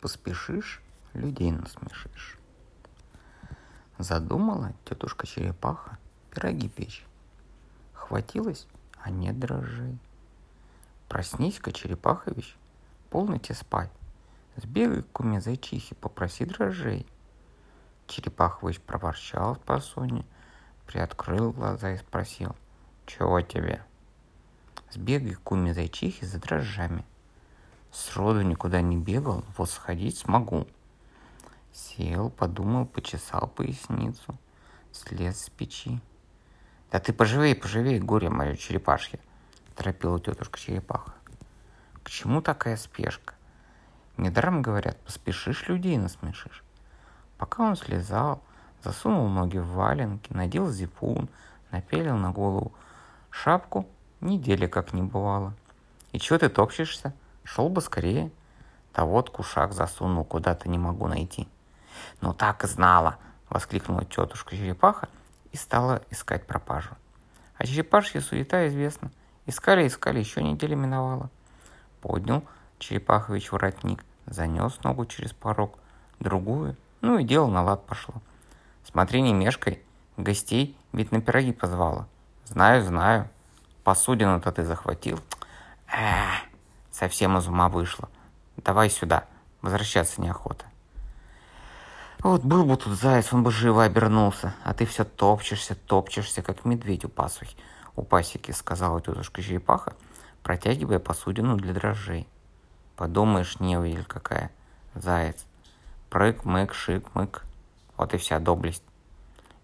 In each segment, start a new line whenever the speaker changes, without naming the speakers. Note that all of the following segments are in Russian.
Поспешишь, людей насмешишь. Задумала тетушка черепаха пироги печь. Хватилась, а нет дрожжей. Проснись-ка, черепахович, полноте спать. Сбегай к куме зайчихе, попроси дрожжей. Черепахович проворчал по соне, приоткрыл глаза и спросил, чего тебе? Сбегай к куме зайчихе за дрожжами. Сроду никуда не бегал, вот сходить смогу. Сел, подумал, почесал поясницу, слез с печи. Да ты поживей, поживей, горе мое черепашье, торопила тетушка черепаха. К чему такая спешка? Недаром говорят, поспешишь, людей насмешишь. Пока он слезал, засунул ноги в валенки, надел зипун, напялил на голову шапку, недели как не бывало. И чего ты топчешься? Шел бы скорее. Да вот кушак засунул, куда-то не могу найти. Ну так и знала, воскликнула тетушка черепаха и стала искать пропажу. А черепашья суета известна. Искали, искали, еще неделя миновала. Поднял Черепахович воротник, занес ногу через порог, другую, ну и дело на лад пошло. Смотри, не мешкай, гостей ведь на пироги позвала. Знаю, знаю, посудину-то ты захватил. Эх, совсем из ума вышло. Давай сюда, возвращаться неохота. Вот был бы тут заяц, он бы живо обернулся, а ты все топчешься, топчешься, как медведь у пасухи. У пасеки, сказала тетушка черепаха, протягивая посудину для дрожжей. Подумаешь, невидель какая. Заяц. Прыг, мык, шик, мык. Вот и вся доблесть.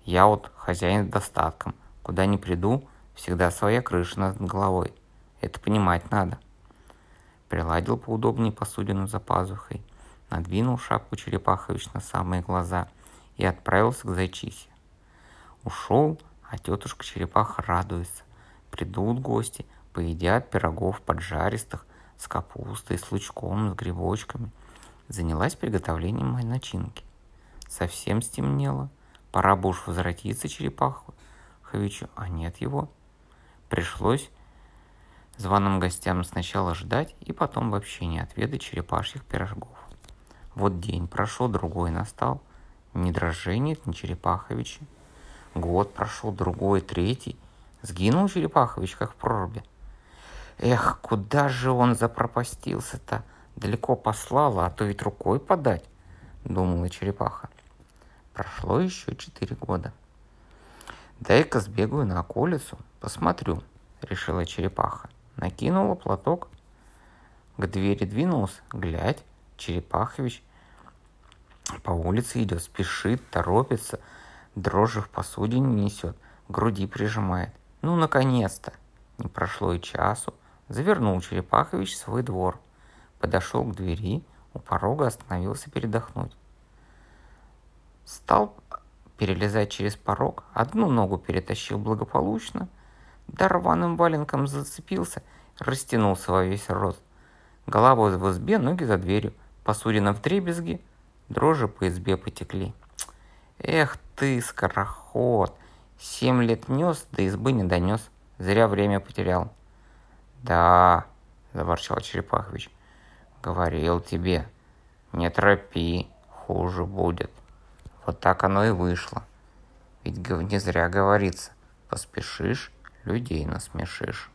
Я вот хозяин с достатком. Куда ни приду, всегда своя крыша над головой. Это понимать надо. Приладил поудобнее посудину за пазухой, надвинул шапку Черепахович на самые глаза и отправился к зайчихе. Ушел, а тетушка Черепаха радуется. Придут гости, поедят пирогов поджаристых, с капустой, с лучком, с грибочками. Занялась приготовлением моей начинки. Совсем стемнело. Пора бы уж возвратиться Черепаховичу, а нет его. Пришлось званым гостям сначала ждать и потом вообще не отведать черепашьих пирожков. Вот день прошел, другой настал. Ни дрожжей нет, ни Черепаховича. Год прошел, другой, третий. Сгинул Черепахович, как в проруби. Эх, куда же он запропастился-то? Далеко послала, а то ведь рукой подать, думала черепаха. Прошло еще четыре года. Дай-ка сбегаю на околицу, посмотрю, решила черепаха. Накинула платок, к двери двинулся, глядь, Черепахович по улице идет, спешит, торопится, дрожжи в посудине несет, груди прижимает. Ну, наконец-то! Не прошло и часу, Завернул Черепахович свой двор. Подошел к двери, у порога остановился передохнуть. Стал перелезать через порог, одну ногу перетащил благополучно, да рваным валенком зацепился, растянулся во весь рост. Голова в избе, ноги за дверью, посудина в дребезги, дрожжи по избе потекли. Эх ты, скороход, семь лет нес, до избы не донес, зря время потерял. «Да», — заворчал Черепахович, — «говорил тебе, не торопи, хуже будет». Вот так оно и вышло. Ведь не зря говорится, поспешишь, людей насмешишь.